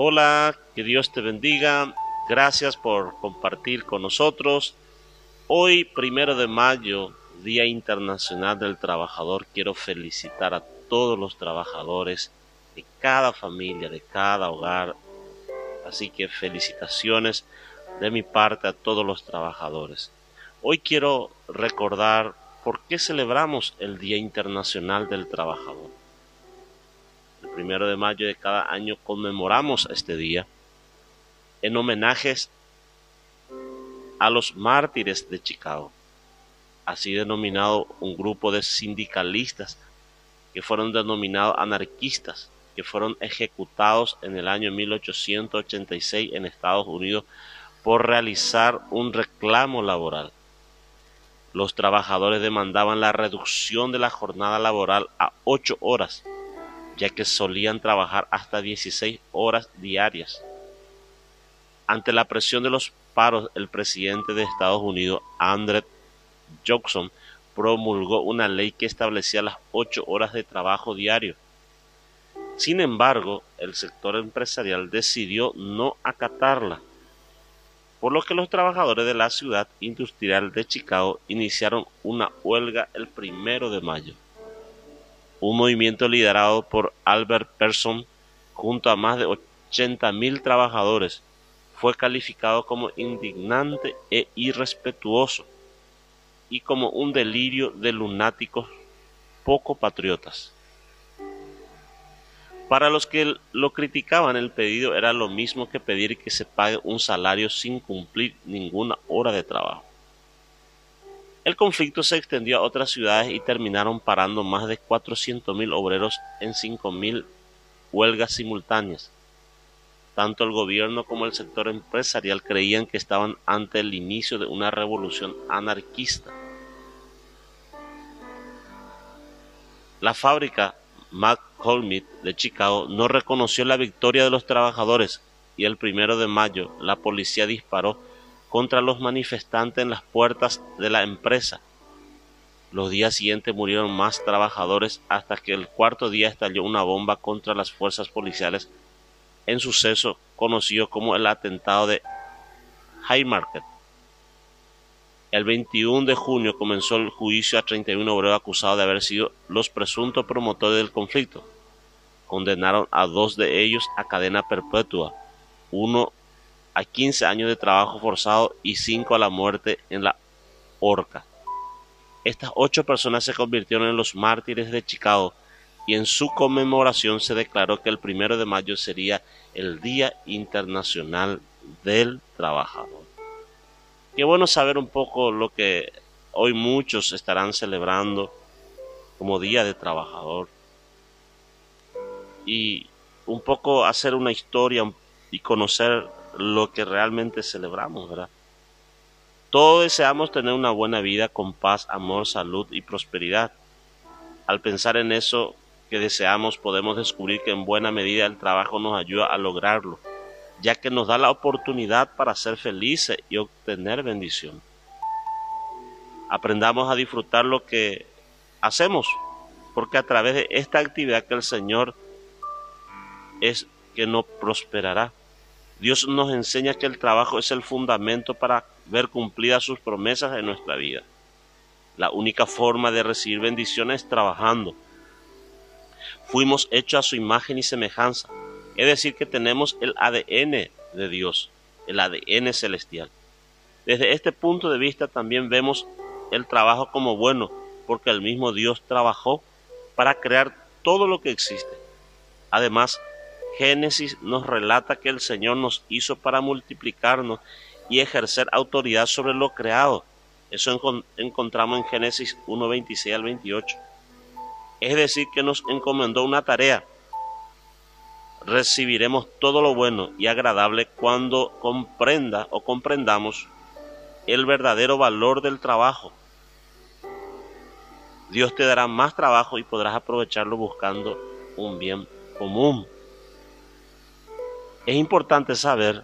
Hola, que Dios te bendiga. Gracias por compartir con nosotros. Hoy, primero de mayo, Día Internacional del Trabajador, quiero felicitar a todos los trabajadores de cada familia, de cada hogar. Así que felicitaciones de mi parte a todos los trabajadores. Hoy quiero recordar por qué celebramos el Día Internacional del Trabajador primero de mayo de cada año conmemoramos este día en homenajes a los mártires de Chicago, así denominado un grupo de sindicalistas que fueron denominados anarquistas, que fueron ejecutados en el año 1886 en Estados Unidos por realizar un reclamo laboral. Los trabajadores demandaban la reducción de la jornada laboral a ocho horas ya que solían trabajar hasta 16 horas diarias. Ante la presión de los paros, el presidente de Estados Unidos, Andrew Jackson, promulgó una ley que establecía las 8 horas de trabajo diario. Sin embargo, el sector empresarial decidió no acatarla, por lo que los trabajadores de la ciudad industrial de Chicago iniciaron una huelga el primero de mayo un movimiento liderado por Albert Persson junto a más de 80.000 trabajadores, fue calificado como indignante e irrespetuoso y como un delirio de lunáticos poco patriotas. Para los que lo criticaban el pedido era lo mismo que pedir que se pague un salario sin cumplir ninguna hora de trabajo. El conflicto se extendió a otras ciudades y terminaron parando más de 400.000 obreros en 5.000 huelgas simultáneas. Tanto el gobierno como el sector empresarial creían que estaban ante el inicio de una revolución anarquista. La fábrica McCormick de Chicago no reconoció la victoria de los trabajadores y el primero de mayo la policía disparó contra los manifestantes en las puertas de la empresa. Los días siguientes murieron más trabajadores hasta que el cuarto día estalló una bomba contra las fuerzas policiales en suceso conocido como el atentado de Haymarket. El 21 de junio comenzó el juicio a 31 obreros acusados de haber sido los presuntos promotores del conflicto. Condenaron a dos de ellos a cadena perpetua, uno a 15 años de trabajo forzado y 5 a la muerte en la horca. Estas ocho personas se convirtieron en los mártires de Chicago y en su conmemoración se declaró que el primero de mayo sería el Día Internacional del Trabajador. Qué bueno saber un poco lo que hoy muchos estarán celebrando como Día de Trabajador y un poco hacer una historia y conocer lo que realmente celebramos, ¿verdad? Todos deseamos tener una buena vida con paz, amor, salud y prosperidad. Al pensar en eso que deseamos podemos descubrir que en buena medida el trabajo nos ayuda a lograrlo, ya que nos da la oportunidad para ser felices y obtener bendición. Aprendamos a disfrutar lo que hacemos, porque a través de esta actividad que el Señor es que nos prosperará. Dios nos enseña que el trabajo es el fundamento para ver cumplidas sus promesas en nuestra vida. La única forma de recibir bendiciones es trabajando. Fuimos hechos a su imagen y semejanza, es decir, que tenemos el ADN de Dios, el ADN celestial. Desde este punto de vista también vemos el trabajo como bueno, porque el mismo Dios trabajó para crear todo lo que existe. Además, Génesis nos relata que el Señor nos hizo para multiplicarnos y ejercer autoridad sobre lo creado. Eso encontramos en Génesis 1.26 al 28. Es decir, que nos encomendó una tarea. Recibiremos todo lo bueno y agradable cuando comprenda o comprendamos el verdadero valor del trabajo. Dios te dará más trabajo y podrás aprovecharlo buscando un bien común. Es importante saber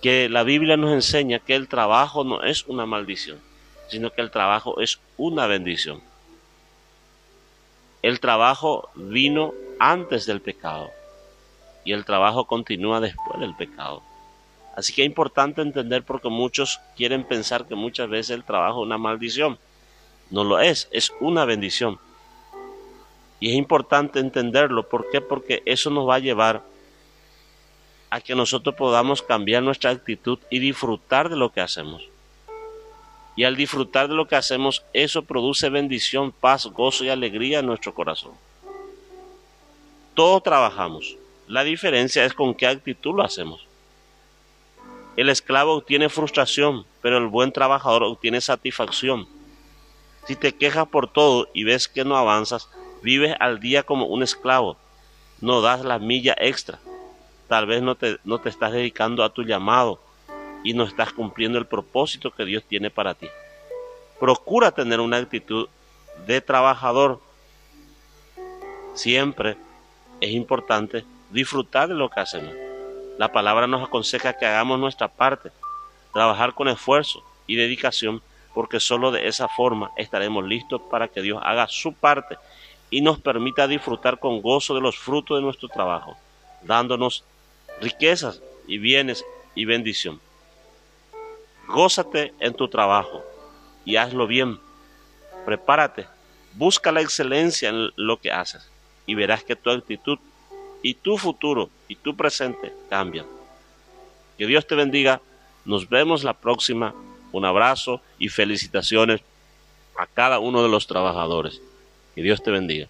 que la Biblia nos enseña que el trabajo no es una maldición, sino que el trabajo es una bendición. El trabajo vino antes del pecado. y el trabajo continúa después del pecado. Así que es importante entender porque muchos quieren pensar que muchas veces el trabajo es una maldición. No lo es, es una bendición. Y es importante entenderlo. ¿Por qué? Porque eso nos va a llevar a que nosotros podamos cambiar nuestra actitud y disfrutar de lo que hacemos. Y al disfrutar de lo que hacemos, eso produce bendición, paz, gozo y alegría en nuestro corazón. Todos trabajamos. La diferencia es con qué actitud lo hacemos. El esclavo obtiene frustración, pero el buen trabajador obtiene satisfacción. Si te quejas por todo y ves que no avanzas, vives al día como un esclavo. No das la milla extra. Tal vez no te, no te estás dedicando a tu llamado y no estás cumpliendo el propósito que Dios tiene para ti. Procura tener una actitud de trabajador. Siempre es importante disfrutar de lo que hacemos. La palabra nos aconseja que hagamos nuestra parte, trabajar con esfuerzo y dedicación, porque solo de esa forma estaremos listos para que Dios haga su parte y nos permita disfrutar con gozo de los frutos de nuestro trabajo, dándonos riquezas y bienes y bendición. Gózate en tu trabajo y hazlo bien. Prepárate, busca la excelencia en lo que haces y verás que tu actitud y tu futuro y tu presente cambian. Que Dios te bendiga. Nos vemos la próxima. Un abrazo y felicitaciones a cada uno de los trabajadores. Que Dios te bendiga.